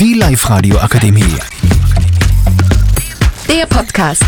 Die Live-Radio Akademie. Der Podcast.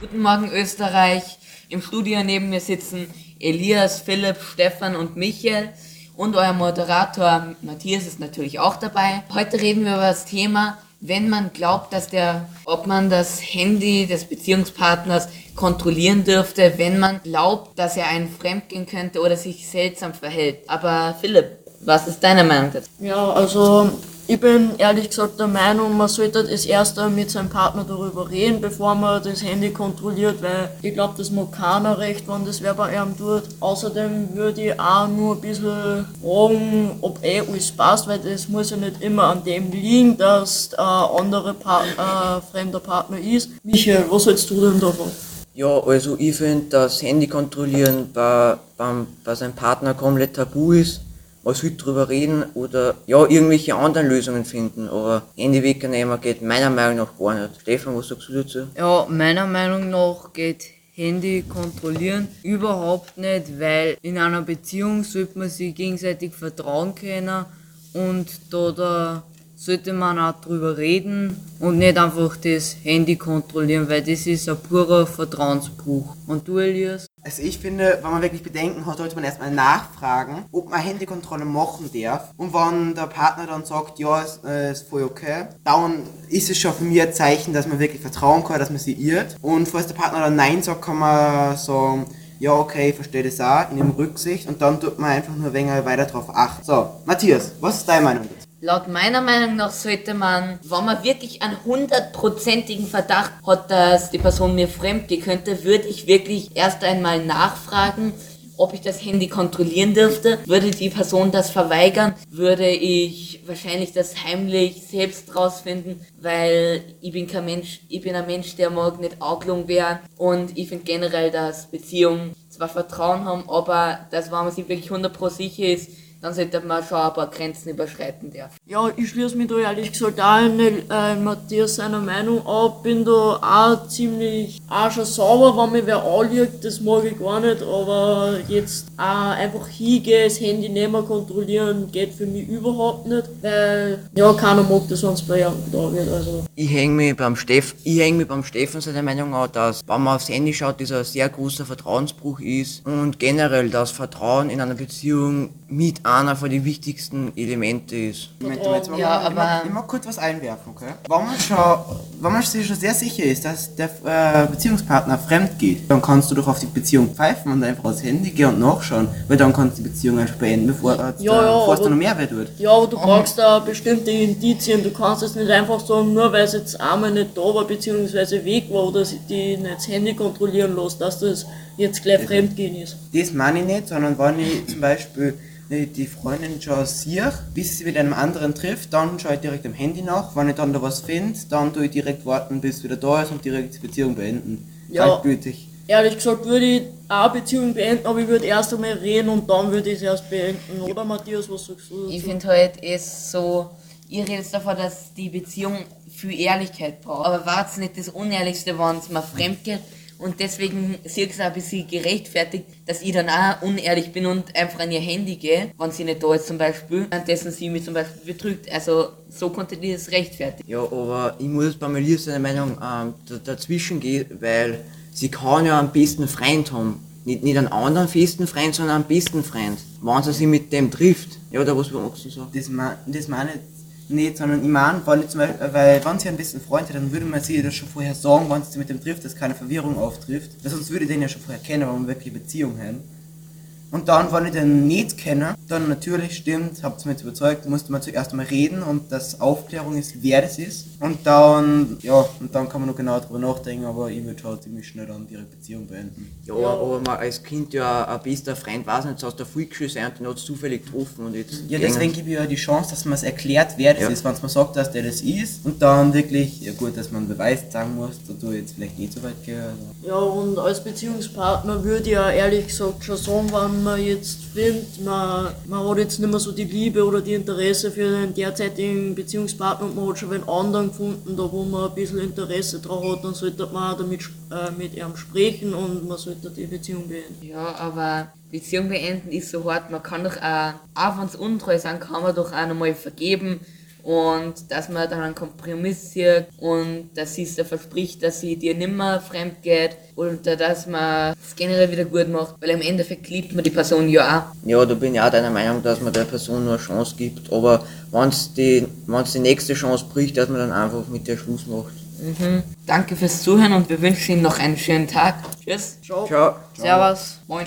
Guten Morgen Österreich. Im Studio neben mir sitzen Elias, Philipp, Stefan und Michael. Und euer Moderator Matthias ist natürlich auch dabei. Heute reden wir über das Thema, wenn man glaubt, dass der, ob man das Handy des Beziehungspartners kontrollieren dürfte, wenn man glaubt, dass er einen fremdgehen könnte oder sich seltsam verhält. Aber Philipp, was ist deine Meinung dazu? Ja, also ich bin ehrlich gesagt der Meinung, man sollte das erst mit seinem Partner darüber reden, bevor man das Handy kontrolliert, weil ich glaube, das mag keiner recht, wenn das wer bei einem tut. Außerdem würde ich auch nur ein bisschen fragen, ob eh alles passt, weil das muss ja nicht immer an dem liegen, dass ein anderer Part äh, fremder Partner ist. Michael, was hältst du denn davon? Ja, also ich finde, dass Handy kontrollieren bei, beim, bei seinem Partner komplett tabu ist. Man sollte drüber reden oder ja, irgendwelche anderen Lösungen finden. Aber Handy wegnehmen geht meiner Meinung nach gar nicht. Stefan, was sagst du dazu? Ja, meiner Meinung nach geht Handy kontrollieren überhaupt nicht, weil in einer Beziehung sollte man sich gegenseitig vertrauen können und da, da sollte man auch drüber reden und nicht einfach das Handy kontrollieren, weil das ist ein purer Vertrauensbruch. Und du, Elias? Also ich finde, wenn man wirklich Bedenken hat, sollte man erstmal nachfragen, ob man Handykontrolle machen darf. Und wenn der Partner dann sagt, ja, ist, äh, ist voll okay, dann ist es schon für mich ein Zeichen, dass man wirklich vertrauen kann, dass man sie irrt. Und falls der Partner dann Nein sagt, kann man sagen, ja, okay, ich verstehe das auch, ich nehme Rücksicht und dann tut man einfach nur ein wenig weiter drauf achten. So, Matthias, was ist deine Meinung? Laut meiner Meinung nach sollte man, wenn man wirklich einen hundertprozentigen Verdacht hat, dass die Person mir fremd gehen könnte, würde ich wirklich erst einmal nachfragen, ob ich das Handy kontrollieren dürfte. Würde die Person das verweigern, würde ich wahrscheinlich das heimlich selbst rausfinden, weil ich bin kein Mensch, ich bin ein Mensch, der mag nicht Augelung werden und ich finde generell, dass Beziehungen zwar Vertrauen haben, aber dass wenn man sich wirklich 100% sicher ist, dann sollte man schon ein paar Grenzen überschreiten dürfen. Ja, ich schließe mich da ehrlich gesagt auch in äh, Matthias seiner Meinung an. Bin da auch ziemlich auch schon sauber, wenn mir wer anliegt, das mag ich gar nicht, aber jetzt auch einfach hingehen, das Handy nehmen, kontrollieren, geht für mich überhaupt nicht, weil ja, keiner mag das, wenn es bei jemandem da wird. Also. Ich hänge mich beim Steff, ich häng mich beim Stefan seiner Meinung an, dass, wenn man aufs Handy schaut, das ein sehr großer Vertrauensbruch ist und generell das Vertrauen in einer Beziehung mit einer von den wichtigsten Elemente ist. Moment, Moment, jetzt Ja, mal, aber- ich mag kurz was einwerfen, okay? Wenn man schon, wenn man sich schon sehr sicher ist, dass der äh, Beziehungspartner fremd geht, dann kannst du doch auf die Beziehung pfeifen und einfach aufs Handy gehen und nachschauen, weil dann kannst du die Beziehung einfach beenden, bevor, äh, Ja, ja, bevor es da aber- noch mehr wird. Ja, aber du brauchst da bestimmte Indizien. Du kannst es nicht einfach sagen, nur weil es jetzt einmal nicht da war, beziehungsweise weg war oder sie die nicht das Handy kontrollieren lässt, dass das jetzt gleich Fremdgehen ist. Das meine ich nicht, sondern wenn ich zum Beispiel die Freundin schon sehe, bis sie mit einem anderen trifft, dann schaue ich direkt am Handy nach. Wenn ich dann da was finde, dann tue ich direkt warten, bis es wieder da ist und direkt die Beziehung beenden. Ja. Kaltblütig. Ehrlich gesagt würde ich auch eine Beziehung beenden, aber ich würde erst einmal reden und dann würde ich es erst beenden. Oder Matthias, was sagst du dazu? Ich finde halt es so, ihr redet davon, dass die Beziehung viel Ehrlichkeit braucht. Aber war es nicht das Unehrlichste, wenn es mal fremd geht? Und deswegen sehe ich es auch ein bisschen gerechtfertigt, dass ich dann auch unehrlich bin und einfach an ihr Handy gehe, wenn sie nicht da ist zum Beispiel, währenddessen sie mich zum Beispiel betrügt. Also so konnte die das rechtfertigen. Ja, aber ich muss bei Melia seiner Meinung ähm, da- dazwischen gehen, weil sie kann ja einen besten Freund haben. Nicht, nicht einen anderen festen Freund, sondern einen besten Freund. Wenn sie sich mit dem trifft. Ja, oder was magst du sagen? Das, ma- das meine ich nicht, sondern wenn ich zum Beispiel, weil wenn sie einen besten Freund hat, dann würde man sie das schon vorher sagen, wenn sie mit dem trifft, dass keine Verwirrung auftrifft. Weil sonst würde den ja schon vorher kennen, wenn wir wirklich Beziehung haben. Und dann, wenn ich den nicht kenne, dann natürlich stimmt, habt ihr mich jetzt überzeugt, musste man zuerst einmal reden und dass Aufklärung ist, wer das ist. Und dann, ja, und dann kann man noch genau drüber nachdenken, aber ich würde schon ziemlich schnell dann ihre Beziehung beenden. Ja, aber man als Kind ja ein bester Freund weiß nicht, aus der Volksschule sein und den hat es zufällig getroffen und jetzt. Ja, deswegen gebe ich ja die Chance, dass man es erklärt, wer das Ja. ist, wenn es man sagt, dass der das ist. Und dann wirklich, ja gut, dass man Beweis sagen muss, da du jetzt vielleicht nicht so weit. Also. Ja, und als Beziehungspartner würde ich ja ehrlich gesagt schon sagen, wenn wenn man jetzt findet, man, man hat jetzt nicht mehr so die Liebe oder die Interesse für den derzeitigen Beziehungspartner und man hat schon einen anderen gefunden, da wo man ein bisschen Interesse drauf hat, dann sollte man damit, äh, mit ihm sprechen und man sollte die Beziehung beenden. Ja, aber Beziehung beenden ist so hart. Man kann doch auch, auch wenn es untreu sind, kann man doch auch nochmal vergeben und dass man dann einen Kompromiss sieht und dass sie sich verspricht, dass sie dir nimmer fremd geht und dass man es generell wieder gut macht, weil im Endeffekt liebt man die Person ja auch. Ja, da bin ich auch deiner Meinung, dass man der Person nur eine Chance gibt, aber wenn es die, wenn's die nächste Chance bricht, dass man dann einfach mit der Schluss macht. Danke fürs Zuhören und wir wünschen Ihnen noch einen schönen Tag. Tschüss. Ciao. Ciao. Servus. Moin.